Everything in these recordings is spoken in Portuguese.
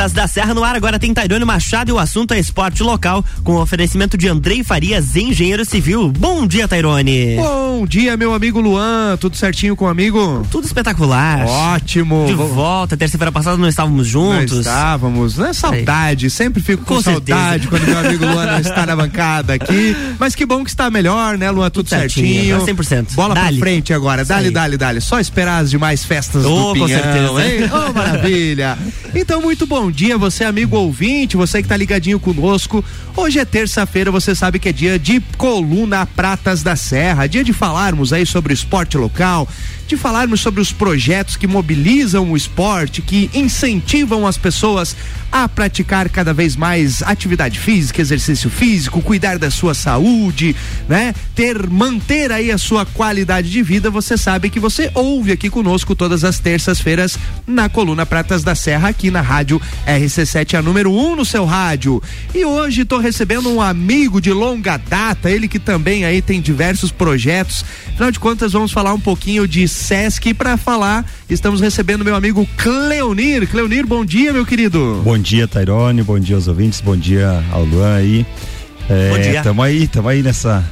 Pratas da Serra no ar. Agora tem Tairone Machado e o assunto é esporte local, com oferecimento de Andrei Farias, engenheiro civil. Bom dia, Tairone. Bom dia, meu amigo Luan. Tudo certinho com o amigo? Tudo espetacular. Ótimo. De volta. Terça-feira passada não estávamos juntos. Não estávamos. Não é saudade. Sempre fico com, com saudade quando meu amigo Luan não está na bancada aqui. Mas que bom que está melhor, né, Luan? Tudo, Tudo certinho. certinho. 100%. Bola dale. pra frente agora. Dale, dale, dale. Só esperar as demais festas oh, do Pinhão, com certeza. hein? Oh, maravilha. Então, muito bom dia, você amigo ouvinte, você que tá ligadinho conosco. Hoje é terça-feira, você sabe que é dia de Coluna Pratas da Serra, dia de falarmos aí sobre esporte local, de falarmos sobre os projetos que mobilizam o esporte, que incentivam as pessoas a praticar cada vez mais atividade física, exercício físico, cuidar da sua saúde, né? Ter, manter aí a sua qualidade de vida. Você sabe que você ouve aqui conosco todas as terças-feiras na coluna Pratas da Serra aqui na rádio RC7, a número 1 um no seu rádio. E hoje estou recebendo um amigo de longa data, ele que também aí tem diversos projetos. Afinal de contas, vamos falar um pouquinho de Sesc para falar. Estamos recebendo meu amigo Cleonir. Cleonir, bom dia, meu querido. Bom dia, Tairone. Bom dia aos ouvintes. Bom dia ao Luan aí. É, bom dia. Tamo aí, tamo aí nessa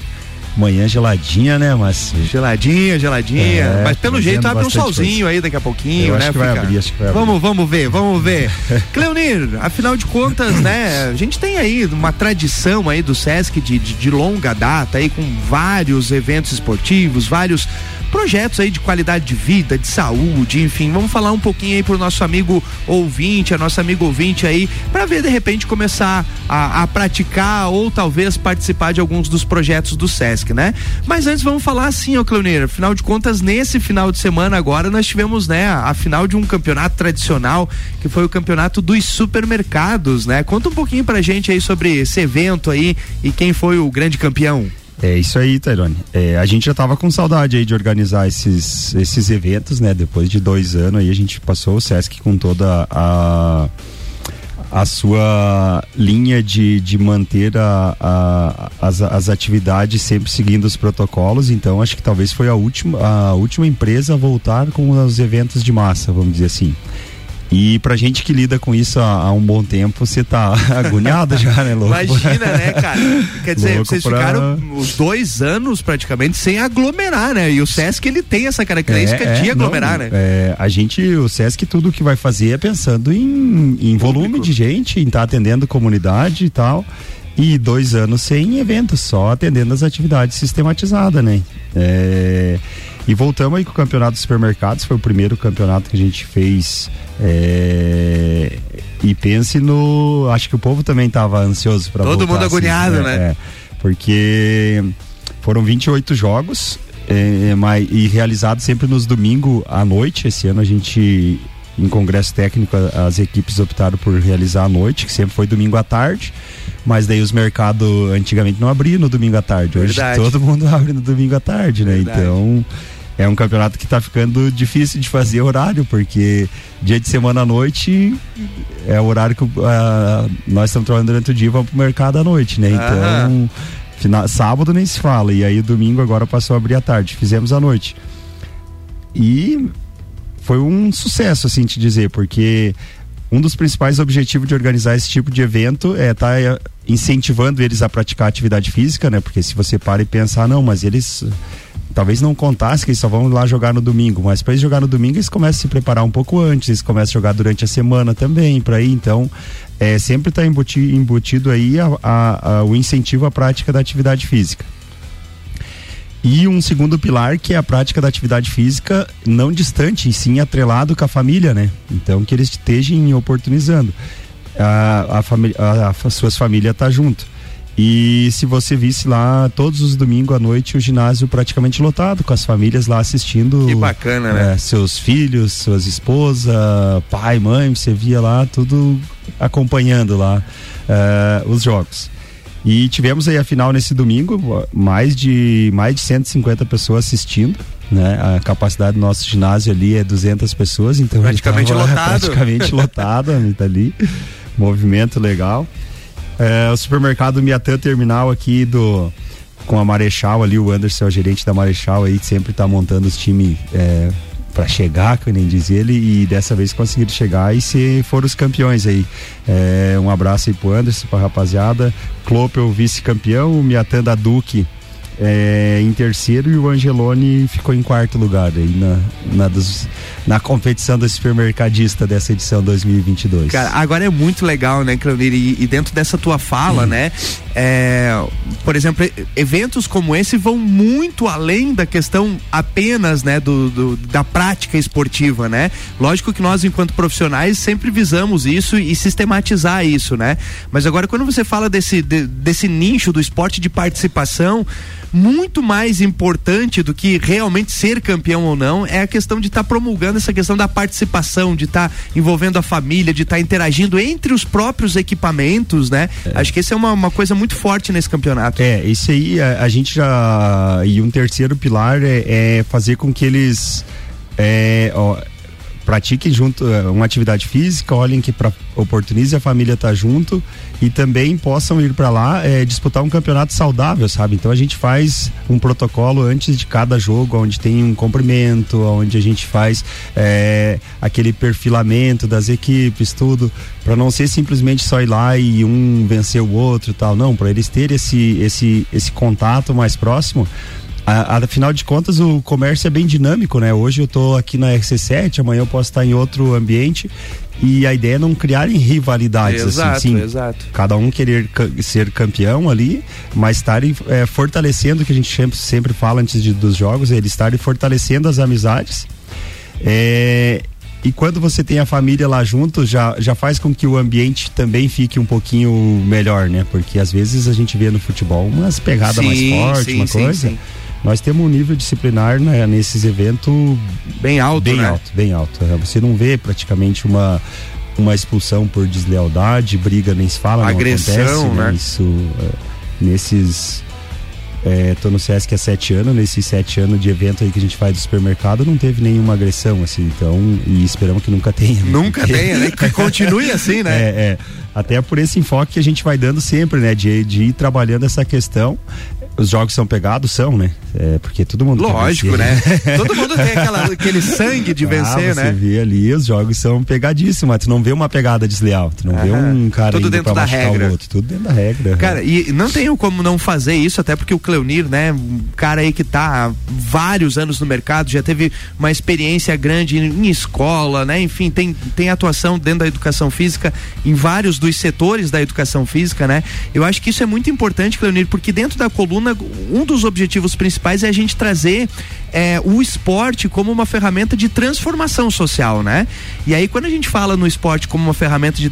Manhã geladinha, né? Mas. Geladinha, geladinha. É, mas pelo jeito abre um solzinho coisa. aí daqui a pouquinho, Eu né? Acho que vai abrir, acho que vai abrir. Vamos, vamos ver, vamos ver. Cleonir, afinal de contas, né? A gente tem aí uma tradição aí do Sesc de, de, de longa data aí com vários eventos esportivos, vários projetos aí de qualidade de vida, de saúde, enfim. Vamos falar um pouquinho aí pro nosso amigo ouvinte, a nossa amiga ouvinte aí, para ver de repente começar a, a, praticar ou talvez participar de alguns dos projetos do SESC, né? Mas antes vamos falar assim, ó, Cleoneira, afinal de contas, nesse final de semana agora nós tivemos, né, a, final de um campeonato tradicional, que foi o campeonato dos supermercados, né? Conta um pouquinho pra gente aí sobre esse evento aí e quem foi o grande campeão. É isso aí, Tairone. É, a gente já estava com saudade aí de organizar esses, esses eventos, né? Depois de dois anos aí a gente passou o Sesc com toda a a sua linha de, de manter a, a, as, as atividades sempre seguindo os protocolos, então acho que talvez foi a última, a última empresa a voltar com os eventos de massa, vamos dizer assim. E pra gente que lida com isso há, há um bom tempo, você tá agoniado já, né, louco? Imagina, né, cara? Quer dizer, louco vocês pra... ficaram os dois anos praticamente sem aglomerar, né? E o Sesc, ele tem essa característica é, de aglomerar, não, né? É, a gente, o Sesc, tudo que vai fazer é pensando em, em volume de gente, em estar tá atendendo comunidade e tal. E dois anos sem eventos, só atendendo as atividades sistematizadas, né? É e voltamos aí com o campeonato dos supermercados, foi o primeiro campeonato que a gente fez. É, e pense no. Acho que o povo também estava ansioso para Todo mundo assim, agoniado, né? né? É, porque foram 28 jogos é, mas, e realizados sempre nos domingos à noite. Esse ano a gente, em congresso técnico, as equipes optaram por realizar à noite, que sempre foi domingo à tarde. Mas daí os mercados antigamente não abriam no domingo à tarde. Hoje Verdade. todo mundo abre no domingo à tarde, né? Verdade. Então é um campeonato que está ficando difícil de fazer horário, porque dia de semana à noite é o horário que uh, nós estamos trabalhando durante o dia e vamos pro mercado à noite, né? Então, final, sábado nem se fala, e aí domingo agora passou a abrir à tarde, fizemos à noite. E foi um sucesso, assim, te dizer, porque um dos principais objetivos de organizar esse tipo de evento é estar tá eh, incentivando eles a praticar atividade física, né? Porque se você para e pensar, não, mas eles talvez não contasse que eles só vão lá jogar no domingo, mas para eles jogar no domingo eles começam a se preparar um pouco antes, eles começam a jogar durante a semana também, para ir, então é, sempre está embutido, embutido aí a, a, a, o incentivo à prática da atividade física. E um segundo pilar que é a prática da atividade física não distante, e sim atrelado com a família, né? Então que eles estejam oportunizando. A, a, a, a suas famílias tá junto. E se você visse lá todos os domingos à noite o ginásio praticamente lotado, com as famílias lá assistindo. Que bacana, né? É, seus filhos, suas esposas, pai, mãe, você via lá tudo acompanhando lá uh, os jogos. E tivemos aí a final nesse domingo, mais de mais de 150 pessoas assistindo. Né? A capacidade do nosso ginásio ali é 200 pessoas, então praticamente lotado. Praticamente lotado, tá ali. Movimento legal. É, o supermercado Miatã Terminal aqui do com a Marechal ali, o Anderson é o gerente da Marechal aí, sempre tá montando os times é, para chegar, que nem diz ele, e dessa vez conseguiram chegar e se foram os campeões aí. É, um abraço aí pro Anderson, pra rapaziada. Clopel, vice-campeão, o Miatanda Duque é, em terceiro e o Angeloni ficou em quarto lugar aí na, na, dos, na competição do supermercadista dessa edição 2022. Cara, agora é muito legal, né, Claudir? E, e dentro dessa tua fala, hum. né? É, por exemplo, eventos como esse vão muito além da questão apenas, né, do, do, da prática esportiva, né? Lógico que nós, enquanto profissionais, sempre visamos isso e sistematizar isso, né? Mas agora, quando você fala desse, de, desse nicho do esporte de participação, muito mais importante do que realmente ser campeão ou não é a questão de estar tá promulgando essa questão da participação, de estar tá envolvendo a família, de estar tá interagindo entre os próprios equipamentos, né? É. Acho que essa é uma, uma, coisa muito forte nesse campeonato. É, isso aí a, a gente já. E um terceiro pilar é, é fazer com que eles. É, ó, pratiquem junto eh, uma atividade física, olhem que pra, oportunize a família estar tá junto e também possam ir para lá é, disputar um campeonato saudável, sabe? Então a gente faz um protocolo antes de cada jogo, onde tem um cumprimento, onde a gente faz é, aquele perfilamento das equipes, tudo, para não ser simplesmente só ir lá e um vencer o outro, tal, não, para eles terem esse esse esse contato mais próximo afinal de contas, o comércio é bem dinâmico, né? Hoje eu estou aqui na RC7, amanhã eu posso estar em outro ambiente e a ideia é não criarem rivalidades assim, exato, assim, sim, exato. cada um querer ser campeão ali, mas estarem é, fortalecendo o que a gente sempre, sempre fala antes de, dos jogos, é eles estarem fortalecendo as amizades. É, e quando você tem a família lá junto, já, já faz com que o ambiente também fique um pouquinho melhor, né? Porque às vezes a gente vê no futebol umas pegadas mais fortes, uma sim, coisa. Sim nós temos um nível disciplinar né, nesses eventos bem alto, bem né? alto, bem alto. É, você não vê praticamente uma uma expulsão por deslealdade, briga nem se fala, Agressão, não acontece, né? né? Isso, é, nesses é, tô no Sesc há sete anos, nesses sete anos de evento aí que a gente faz do supermercado, não teve nenhuma agressão, assim, então, e esperamos que nunca tenha. Né? Nunca tenha, né? Que continue assim, né? É, é, até por esse enfoque que a gente vai dando sempre, né? De, de ir trabalhando essa questão os jogos são pegados, são, né? É, porque todo mundo. Lógico, né? todo mundo tem aquela, aquele sangue de ah, vencer, você né? Você vê ali, os jogos são pegadíssimos, mas tu não vê uma pegada desleal, tu não vê um cara tudo dentro da regra. Outro, tudo dentro da regra. Cara, e não tenho como não fazer isso, até porque o Cleonir, né? Um cara aí que tá há vários anos no mercado, já teve uma experiência grande em, em escola, né? Enfim, tem, tem atuação dentro da educação física em vários dos setores da educação física, né? Eu acho que isso é muito importante, Cleonir, porque dentro da coluna um dos objetivos principais é a gente trazer é, o esporte como uma ferramenta de transformação social, né? E aí, quando a gente fala no esporte como uma ferramenta de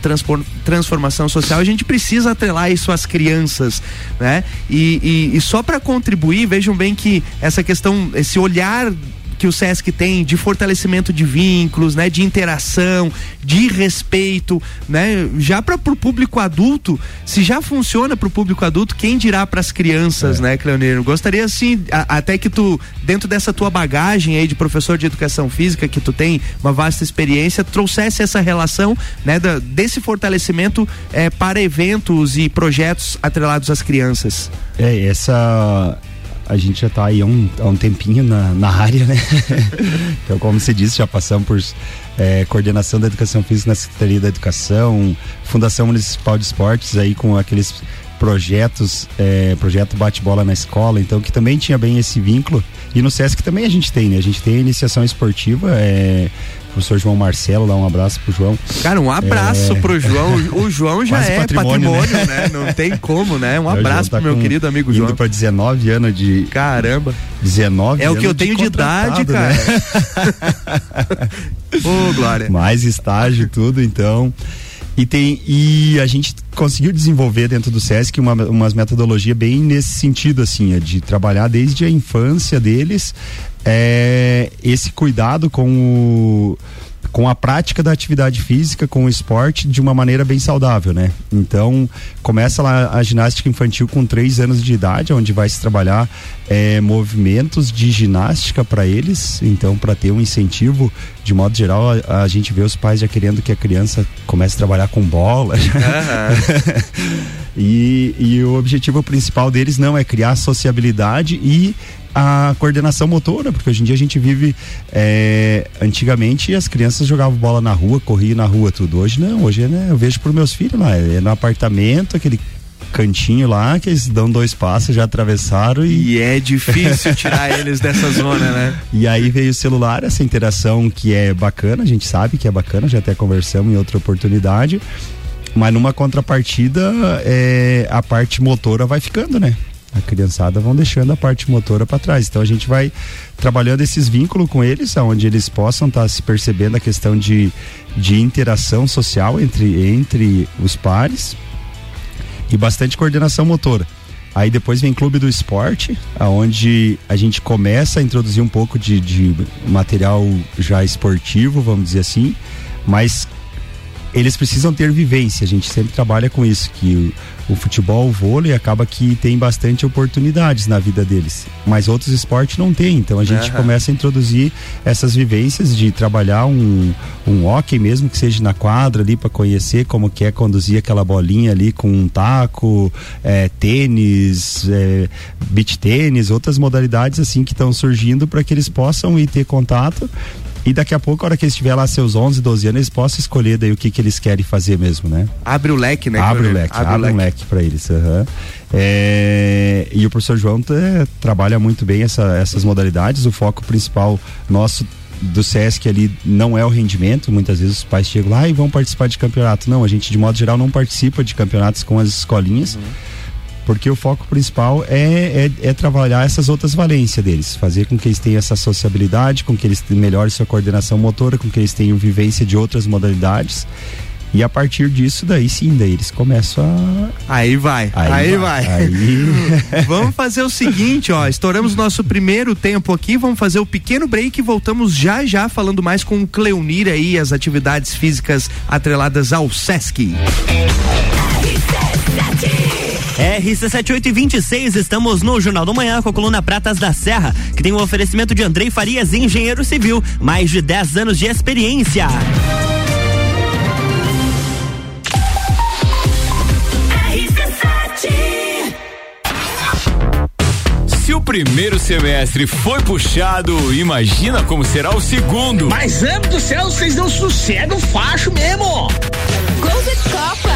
transformação social, a gente precisa atrelar isso às crianças, né? E, e, e só para contribuir, vejam bem que essa questão, esse olhar que o SESC tem de fortalecimento de vínculos, né, de interação, de respeito, né, já para o público adulto, se já funciona para o público adulto, quem dirá para as crianças, é. né, Cleoneiro? Gostaria assim, a, até que tu dentro dessa tua bagagem aí de professor de educação física que tu tem uma vasta experiência, trouxesse essa relação, né, da, desse fortalecimento é, para eventos e projetos atrelados às crianças. É, essa a gente já está aí há um, há um tempinho na, na área, né? então, como você disse, já passamos por é, coordenação da educação física na Secretaria da Educação, Fundação Municipal de Esportes aí com aqueles projetos, é, projeto bate-bola na escola, então que também tinha bem esse vínculo. E no SESC também a gente tem, né? A gente tem a iniciação esportiva, é, professor João Marcelo, dá um abraço pro João. Cara, um abraço é... pro João. O João já é patrimônio, patrimônio né? né? Não tem como, né? Um abraço tá pro meu querido amigo João. Indo pra 19 anos de. Caramba. 19 É o que eu tenho de, de idade, cara. Né? Ô, Glória. Mais estágio e tudo, então. E tem e a gente conseguiu desenvolver dentro do SESC uma umas metodologia bem nesse sentido assim, é de trabalhar desde a infância deles é, esse cuidado com o com a prática da atividade física, com o esporte de uma maneira bem saudável, né? Então, começa lá a ginástica infantil com três anos de idade, onde vai se trabalhar é, movimentos de ginástica para eles. Então, para ter um incentivo, de modo geral, a, a, gente vê os pais já querendo que a criança comece a trabalhar com bola. Uhum. e, e o objetivo principal deles não é criar sociabilidade e a coordenação motora, porque hoje em dia a gente vive. É, antigamente as crianças jogavam bola na rua, corriam na rua, tudo. Hoje não, hoje né, eu vejo por meus filhos lá, é no apartamento, aquele cantinho lá, que eles dão dois passos, já atravessaram e. E é difícil tirar eles dessa zona, né? E aí veio o celular, essa interação que é bacana, a gente sabe que é bacana, já até conversamos em outra oportunidade. Mas numa contrapartida, é, a parte motora vai ficando, né? A criançada vão deixando a parte motora para trás. Então a gente vai trabalhando esses vínculos com eles, onde eles possam estar tá se percebendo a questão de, de interação social entre, entre os pares e bastante coordenação motora. Aí depois vem Clube do Esporte, aonde a gente começa a introduzir um pouco de, de material já esportivo, vamos dizer assim, mas eles precisam ter vivência. A gente sempre trabalha com isso, que o futebol, o vôlei, acaba que tem bastante oportunidades na vida deles. Mas outros esportes não tem. Então a gente uhum. começa a introduzir essas vivências de trabalhar um, um hockey mesmo, que seja na quadra ali para conhecer como que é conduzir aquela bolinha ali com um taco, é, tênis, é, beach tênis, outras modalidades assim que estão surgindo para que eles possam ir ter contato e daqui a pouco, a hora que eles estiver lá seus 11, 12 anos, eles possam escolher daí o que, que eles querem fazer mesmo, né? Abre o leque, né? Abre o leque, abre, abre um leque para eles. Uhum. É, e o professor João é, trabalha muito bem essa, essas modalidades. O foco principal nosso do SESC ali não é o rendimento. Muitas vezes os pais chegam lá e vão participar de campeonato. Não, a gente de modo geral não participa de campeonatos com as escolinhas. Uhum porque o foco principal é, é, é, trabalhar essas outras valências deles, fazer com que eles tenham essa sociabilidade, com que eles melhorem sua coordenação motora, com que eles tenham vivência de outras modalidades. E a partir disso, daí sim, daí eles começam a. Aí vai, aí, aí vai. vai. Aí... vamos fazer o seguinte, ó. Estouramos nosso primeiro tempo aqui, vamos fazer o pequeno break e voltamos já já falando mais com o Cleunir aí, as atividades físicas atreladas ao Sesc. RC7826, estamos no Jornal do Manhã com a coluna Pratas da Serra, que tem um oferecimento de Andrei Farias, engenheiro civil, mais de 10 anos de experiência. Se o primeiro semestre foi puxado, imagina como será o segundo. Mas, amo do céu, vocês não sossegam facho mesmo. Gold Copa.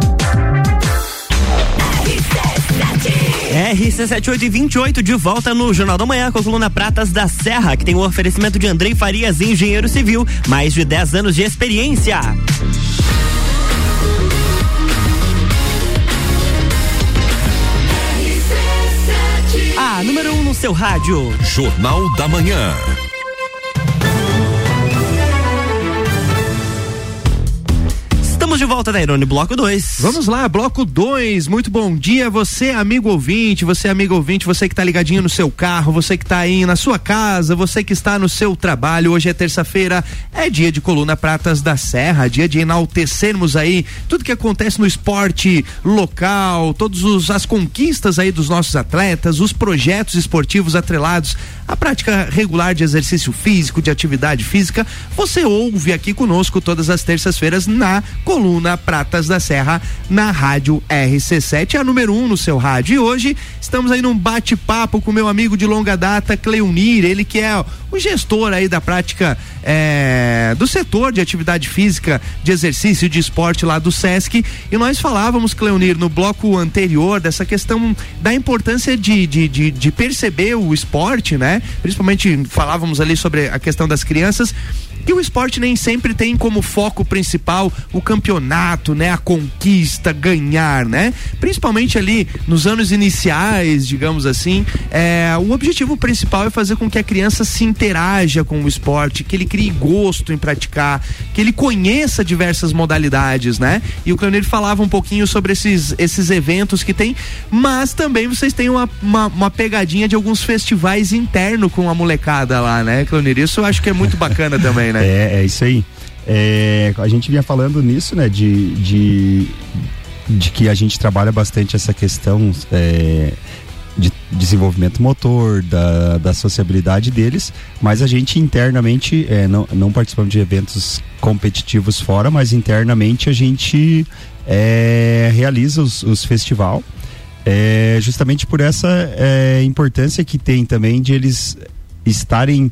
RC7828 de volta no Jornal da Manhã com a coluna Pratas da Serra, que tem o oferecimento de Andrei Farias, engenheiro civil, mais de 10 anos de experiência. A número 1 um no seu rádio. Jornal da Manhã. Estamos de volta, Dairone, bloco 2. Vamos lá, bloco 2. Muito bom dia, você, amigo ouvinte, você, amigo ouvinte, você que está ligadinho no seu carro, você que está aí na sua casa, você que está no seu trabalho. Hoje é terça-feira, é dia de coluna Pratas da Serra, dia de enaltecermos aí tudo que acontece no esporte local, todas as conquistas aí dos nossos atletas, os projetos esportivos atrelados à prática regular de exercício físico, de atividade física. Você ouve aqui conosco todas as terças-feiras na coluna coluna Pratas da Serra na rádio RC7, a número um no seu rádio. E hoje estamos aí num bate-papo com meu amigo de longa data, Cleunir, ele que é o gestor aí da prática é, do setor de atividade física, de exercício, de esporte lá do Sesc. E nós falávamos, Cleunir, no bloco anterior, dessa questão da importância de, de, de, de perceber o esporte, né? Principalmente falávamos ali sobre a questão das crianças E o esporte nem sempre tem como foco principal o campeonato, né? A conquista, ganhar, né? Principalmente ali nos anos iniciais, digamos assim, é, o objetivo principal é fazer com que a criança se interaja com o esporte, que ele crie gosto em praticar, que ele conheça diversas modalidades, né? E o Cleonir falava um pouquinho sobre esses, esses eventos que tem, mas também vocês têm uma, uma, uma pegadinha de alguns festivais internos com a molecada lá, né, Cleonir? Isso eu acho que é muito bacana também, né? É, é isso aí. É, a gente vinha falando nisso, né, de, de, de que a gente trabalha bastante essa questão é, de desenvolvimento motor, da, da sociabilidade deles, mas a gente internamente, é, não, não participamos de eventos competitivos fora, mas internamente a gente é, realiza os, os festival, é, justamente por essa é, importância que tem também de eles estarem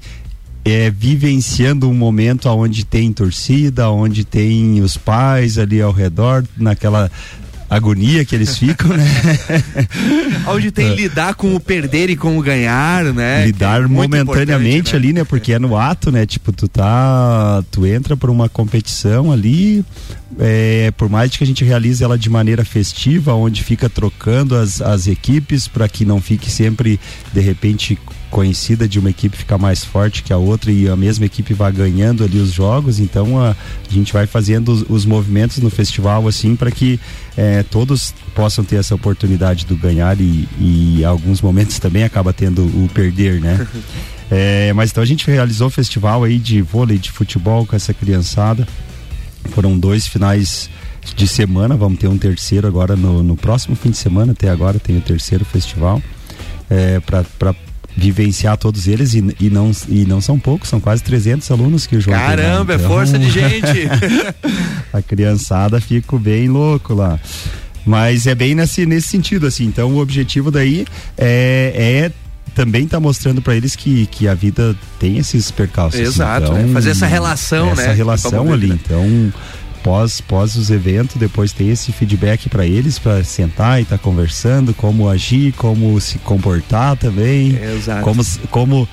é, vivenciando um momento onde tem torcida, onde tem os pais ali ao redor, naquela agonia que eles ficam, né? Onde tem lidar com o perder e com o ganhar, né? Lidar é momentaneamente né? ali, né? Porque é no ato, né? Tipo, tu tá. Tu entra por uma competição ali, é, por mais que a gente realize ela de maneira festiva, onde fica trocando as, as equipes para que não fique sempre, de repente, conhecida de uma equipe ficar mais forte que a outra e a mesma equipe vai ganhando ali os jogos, então a, a gente vai fazendo os, os, movimentos no festival assim para que é, todos possam ter essa oportunidade do ganhar e, e alguns momentos também acaba tendo o perder, né? é, mas então a gente realizou o festival aí de vôlei, de futebol com essa criançada. Foram dois finais de semana, vamos ter um terceiro agora no, no próximo fim de semana, até agora tem o terceiro festival. É, para vivenciar todos eles e, e, não, e não são poucos, são quase 300 alunos que o João Caramba, tem, é então, é força de gente. a criançada fica bem louco lá. Mas é bem nesse, nesse sentido, assim. Então o objetivo daí é, é também tá mostrando para eles que, que a vida tem esses percalços. Exato, então, é fazer essa relação, essa né? Essa relação ali. Então, pós, pós os eventos, depois tem esse feedback para eles, para sentar e estar tá conversando, como agir, como se comportar também. Exato. Como, como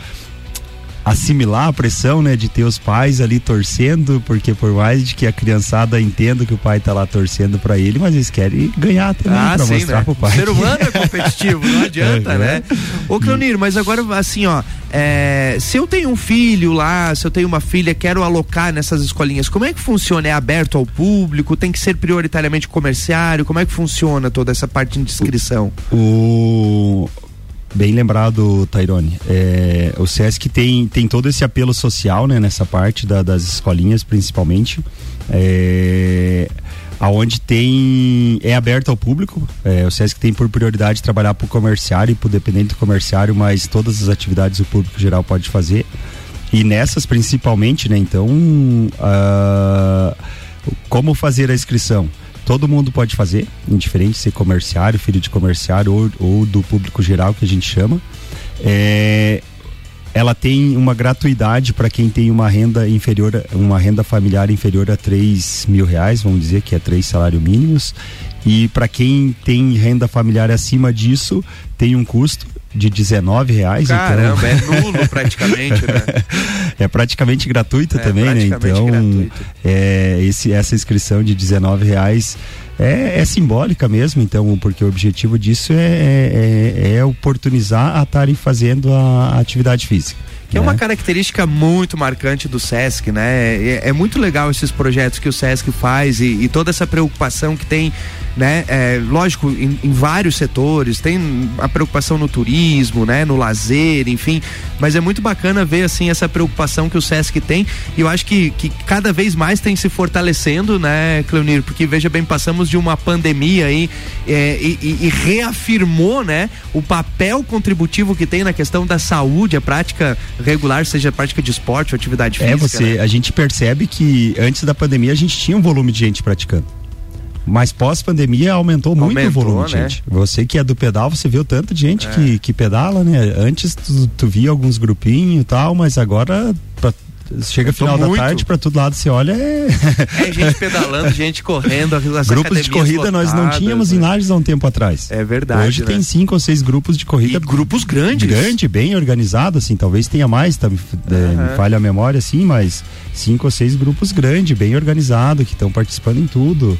assimilar a pressão, né, de ter os pais ali torcendo, porque por mais de que a criançada entenda que o pai tá lá torcendo para ele, mas eles querem ganhar também ah, para mostrar né? pro pai. O ser humano é competitivo, não adianta, é, né? Ô Cleonir, mas agora assim, ó, é, se eu tenho um filho lá, se eu tenho uma filha, quero alocar nessas escolinhas, como é que funciona? É aberto ao público? Tem que ser prioritariamente comerciário? Como é que funciona toda essa parte de inscrição? O, Bem lembrado, Tairone. É, o SESC tem, tem todo esse apelo social, né, nessa parte da, das escolinhas, principalmente. É, aonde tem é aberto ao público. É, o SESC tem por prioridade trabalhar para o comerciário e para o dependente do comerciário, mas todas as atividades o público geral pode fazer. E nessas principalmente, né? Então, uh, como fazer a inscrição? Todo mundo pode fazer, indiferente se é comerciário, filho de comerciário ou, ou do público geral que a gente chama. É, ela tem uma gratuidade para quem tem uma renda inferior, uma renda familiar inferior a 3 mil reais, vamos dizer que é três salários mínimos. E para quem tem renda familiar acima disso, tem um custo de 19 reais. Então Caramba, então... é nulo praticamente, né? é praticamente gratuita é, também, né? Então, é, esse, essa inscrição de 19 reais é, é, simbólica mesmo, então, porque o objetivo disso é, é, é oportunizar a estarem fazendo a, a atividade física. Que é uma né? característica muito marcante do SESC, né? É, é, muito legal esses projetos que o SESC faz e, e toda essa preocupação que tem né? É, lógico, em, em, vários setores, tem a preocupação no turismo, né? No lazer, enfim, mas é muito bacana ver, assim, essa preocupação que o Sesc tem e eu acho que, que cada vez mais tem se fortalecendo, né, Cleonir? Porque, veja bem, passamos de uma pandemia aí é, e, e, e, reafirmou, né, o papel contributivo que tem na questão da saúde, a prática regular, seja prática de esporte ou atividade física. É, você, né? a gente percebe que antes da pandemia a gente tinha um volume de gente praticando. Mas pós-pandemia aumentou, aumentou, muito o volume, né? gente. Você que é do pedal, você viu tanto de gente é. que, que pedala, né? Antes tu, tu via alguns grupinhos e tal, mas agora pra chega final da tarde, para todo lado você olha. É... é gente pedalando, gente correndo. Grupos de corrida lotadas, nós não tínhamos né? em Lages há um tempo atrás. É verdade. Hoje né? tem cinco ou seis grupos de corrida. E grupos grandes. Grande, bem organizado, assim. Talvez tenha mais, tá, uhum. me falha a memória, assim, mas cinco ou seis grupos grandes, bem organizados, que estão participando em tudo.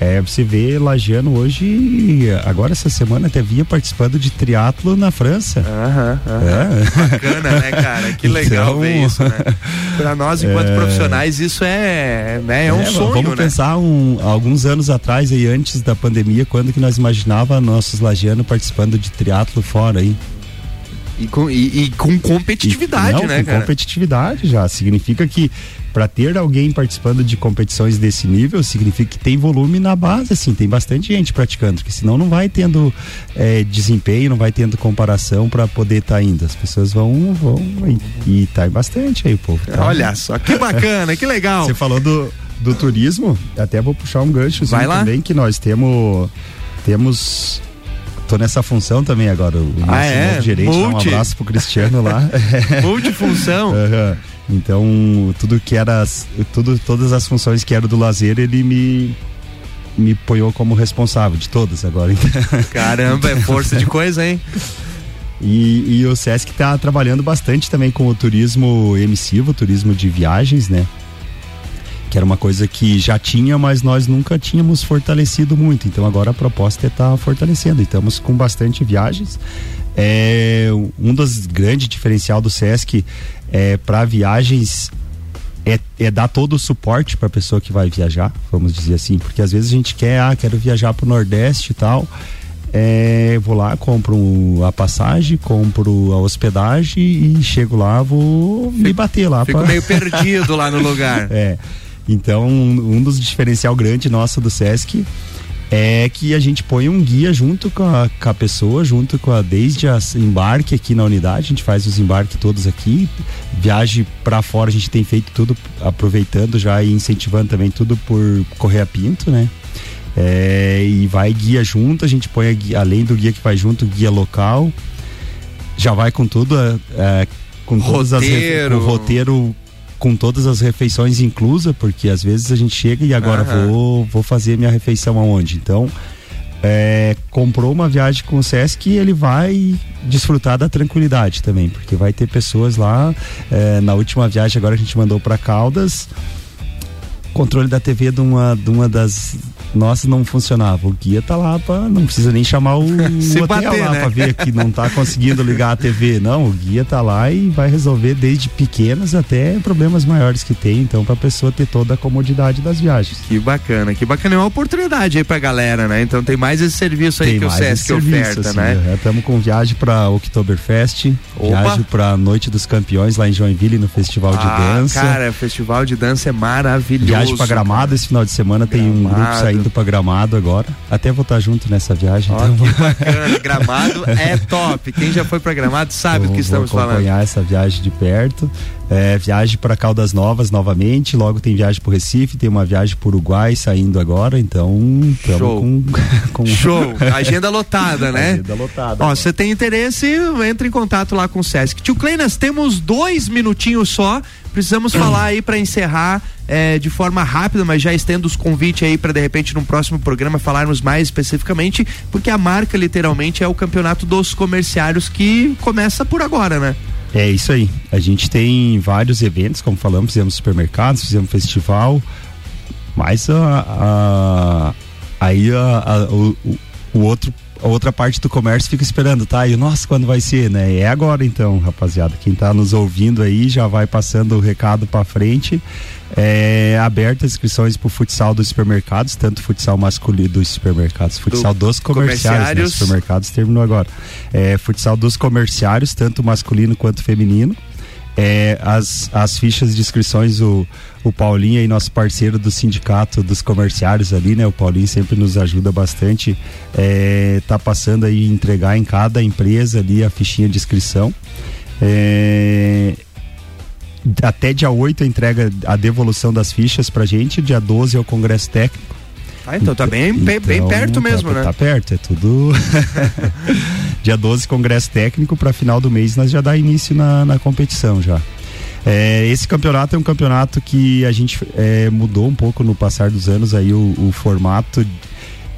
É, você vê Lagiano hoje, agora essa semana até via participando de triatlo na França. Aham, é. Bacana, né, cara? Que legal então, ver isso, né? Pra nós, enquanto é... profissionais, isso é, né, é um é, sonho, Vamos né? pensar um, alguns anos atrás, aí, antes da pandemia, quando que nós imaginava nossos lagianos participando de triatlo fora aí. E com, e, e com competitividade, e, não, né, com cara? competitividade já. Significa que para ter alguém participando de competições desse nível, significa que tem volume na base, assim, tem bastante gente praticando, porque senão não vai tendo é, desempenho, não vai tendo comparação para poder estar tá indo. As pessoas vão, vão e, e tá bastante aí, povo. Tá? Olha só, que bacana, que legal. Você falou do, do turismo, até vou puxar um gancho vai lá. também, que nós temos temos tô nessa função também agora. O nosso ah, é? gerente, Multi. um abraço pro Cristiano lá. Multifunção. uhum. Então, tudo que era. Tudo, todas as funções que eram do lazer, ele me me ponhou como responsável de todas agora. Caramba, é força de coisa, hein? E, e o Sesc está trabalhando bastante também com o turismo emissivo, turismo de viagens, né? que era uma coisa que já tinha, mas nós nunca tínhamos fortalecido muito. Então agora a proposta é estar tá fortalecendo. E estamos com bastante viagens. É, um dos grandes diferencial do Sesc é para viagens é, é, dar todo o suporte para a pessoa que vai viajar, vamos dizer assim, porque às vezes a gente quer, ah, quero viajar para o Nordeste e tal. É, vou lá, compro a passagem, compro a hospedagem e chego lá, vou me bater lá. Fico pra... meio perdido lá no lugar. É. Então, um dos diferencial grande nosso do Sesc é que a gente põe um guia junto com a, com a pessoa, junto com a desde a embarque aqui na unidade, a gente faz os embarques todos aqui, viagem para fora a gente tem feito tudo aproveitando já e incentivando também tudo por Correia Pinto, né? É, e vai guia junto, a gente põe guia, além do guia que vai junto, guia local, já vai com tudo, é, com roteiro. As, com roteiro com todas as refeições inclusas, porque às vezes a gente chega e agora uhum. vou, vou fazer minha refeição aonde? Então, é, comprou uma viagem com o Sesc e ele vai desfrutar da tranquilidade também, porque vai ter pessoas lá. É, na última viagem, agora a gente mandou para Caldas, controle da TV de uma, de uma das nossa, não funcionava. O guia tá lá para não precisa nem chamar o, o hotel bater, lá né? para ver que não tá conseguindo ligar a TV. Não, o guia tá lá e vai resolver desde pequenos até problemas maiores que tem, então pra pessoa ter toda a comodidade das viagens. Que bacana, que bacana, é uma oportunidade aí pra galera, né? Então tem mais esse serviço aí tem que o Sesc oferta, assim, né? Estamos com viagem pra Oktoberfest, Opa. viagem pra Noite dos Campeões lá em Joinville no Festival ah, de Dança. Cara, o Festival de Dança é maravilhoso. Viagem pra Gramado cara. esse final de semana Gramado. tem um grupo saindo indo pra Gramado agora. Até vou estar junto nessa viagem. Oh, então. Que bacana. Gramado é top. Quem já foi pra Gramado sabe o que estamos vou acompanhar falando. essa viagem de perto. É, viagem para Caldas Novas novamente, logo tem viagem para Recife, tem uma viagem para Uruguai saindo agora, então show. Com, com... Show, agenda lotada, né? Agenda lotada. Ó, você tem interesse, entra em contato lá com o Sesc. Tio nós temos dois minutinhos só, precisamos falar aí para encerrar é, de forma rápida, mas já estendo os convites aí para de repente num próximo programa falarmos mais especificamente, porque a marca literalmente é o campeonato dos comerciários que começa por agora, né? É isso aí. A gente tem vários eventos, como falamos, fizemos supermercados, fizemos festival, mas a, a aí a, a, o, o outro a outra parte do comércio fica esperando, tá? E nossa, quando vai ser, né? É agora então, rapaziada. Quem tá nos ouvindo aí já vai passando o recado para frente. É, aberta as inscrições para o futsal dos supermercados, tanto futsal masculino dos supermercados, futsal Do, dos comerciários, né? supermercados terminou agora. É, futsal dos comerciários, tanto masculino quanto feminino. É, as, as fichas de inscrições, o, o Paulinho aí, nosso parceiro do sindicato dos comerciários ali, né? O Paulinho sempre nos ajuda bastante. É, tá passando aí entregar em cada empresa ali a fichinha de inscrição. É, até dia 8 a entrega, a devolução das fichas pra gente, dia 12 é o congresso técnico. Ah, então tá bem, então, bem perto mesmo, tá, né? Tá perto, é tudo. dia 12, congresso técnico, para final do mês nós já dá início na, na competição já. É, esse campeonato é um campeonato que a gente é, mudou um pouco no passar dos anos aí o, o formato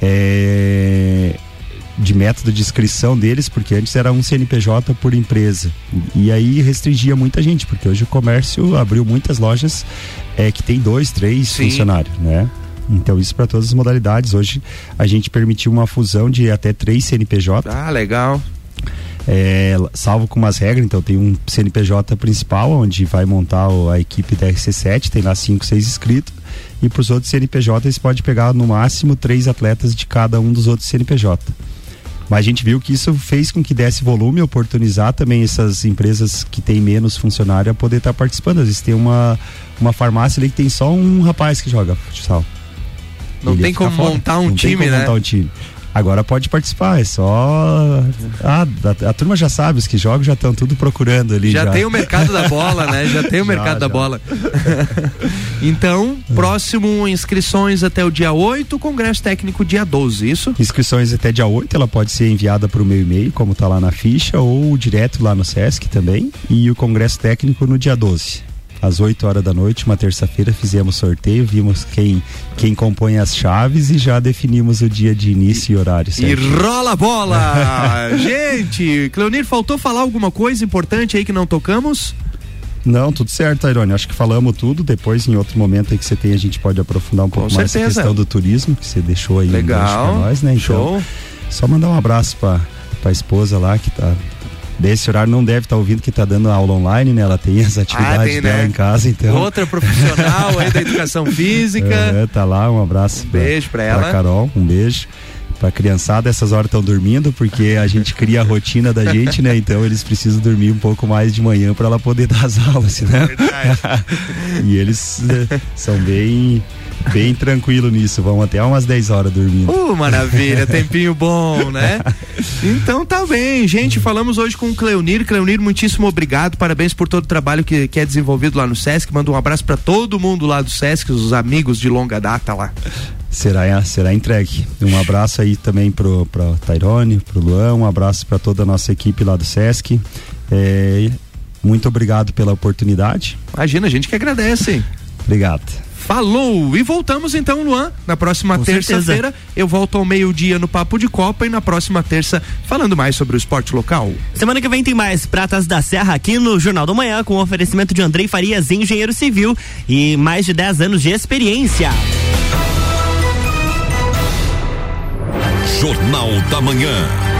é, de método de inscrição deles, porque antes era um CNPJ por empresa. E aí restringia muita gente, porque hoje o comércio abriu muitas lojas é, que tem dois, três Sim. funcionários, né? Então, isso para todas as modalidades. Hoje a gente permitiu uma fusão de até três CNPJ. Ah, legal. É, salvo com umas regras, então tem um CNPJ principal, onde vai montar a equipe da RC7, tem lá cinco, seis inscritos, e para os outros CNPJ você pode pegar no máximo três atletas de cada um dos outros CNPJ. Mas a gente viu que isso fez com que desse volume, oportunizar também essas empresas que têm menos funcionário a poder estar tá participando. Às vezes tem uma, uma farmácia ali que tem só um rapaz que joga futsal. Não tem como fora. montar um Não time, tem como né? montar um time. Agora pode participar, é só. Ah, a, a turma já sabe, os que jogam já estão tudo procurando ali. Já, já, tem o mercado da bola, né? Já tem o mercado já, da bola. então, próximo inscrições até o dia 8, Congresso Técnico dia 12, isso? Inscrições até dia 8, ela pode ser enviada para o meu e-mail, como está lá na ficha, ou direto lá no SESC também. E o Congresso Técnico no dia 12 às 8 horas da noite, uma terça-feira, fizemos sorteio, vimos quem, quem compõe as chaves e já definimos o dia de início e, e horário. Certo? E rola a bola! Gente, Cleonir, faltou falar alguma coisa importante aí que não tocamos? Não, tudo certo, Tairone. Acho que falamos tudo. Depois, em outro momento aí que você tem, a gente pode aprofundar um pouco Com mais certeza. a questão do turismo, que você deixou aí Legal. Um pra nós, né? Então, Show. só mandar um abraço pra, pra esposa lá que tá desse horário não deve estar tá ouvindo que está dando aula online, né? Ela tem as atividades ah, tem, dela né? em casa, então. Outra profissional aí da educação física. É, tá lá, um abraço. Um beijo para ela. Pra Carol, um beijo pra criançada, essas horas estão dormindo, porque a gente cria a rotina da gente, né? Então eles precisam dormir um pouco mais de manhã para ela poder dar as aulas, né? Verdade. e eles eh, são bem bem tranquilo nisso, vão até umas 10 horas dormindo. Uh, maravilha, tempinho bom, né? Então tá bem, gente, falamos hoje com o Cleonir. Cleonir, muitíssimo obrigado, parabéns por todo o trabalho que, que é desenvolvido lá no Sesc. Manda um abraço para todo mundo lá do Sesc, os amigos de longa data lá. Será, será entregue. Um abraço aí também pro, pro Tairone, pro Luan, um abraço para toda a nossa equipe lá do Sesc. É, muito obrigado pela oportunidade. Imagina, a gente que agradece. Obrigado. Falou! E voltamos então, Luan. Na próxima terça-feira eu volto ao meio-dia no Papo de Copa e na próxima terça falando mais sobre o esporte local. Semana que vem tem mais Pratas da Serra aqui no Jornal da Manhã com o oferecimento de Andrei Farias, engenheiro civil e mais de 10 anos de experiência. Jornal da Manhã.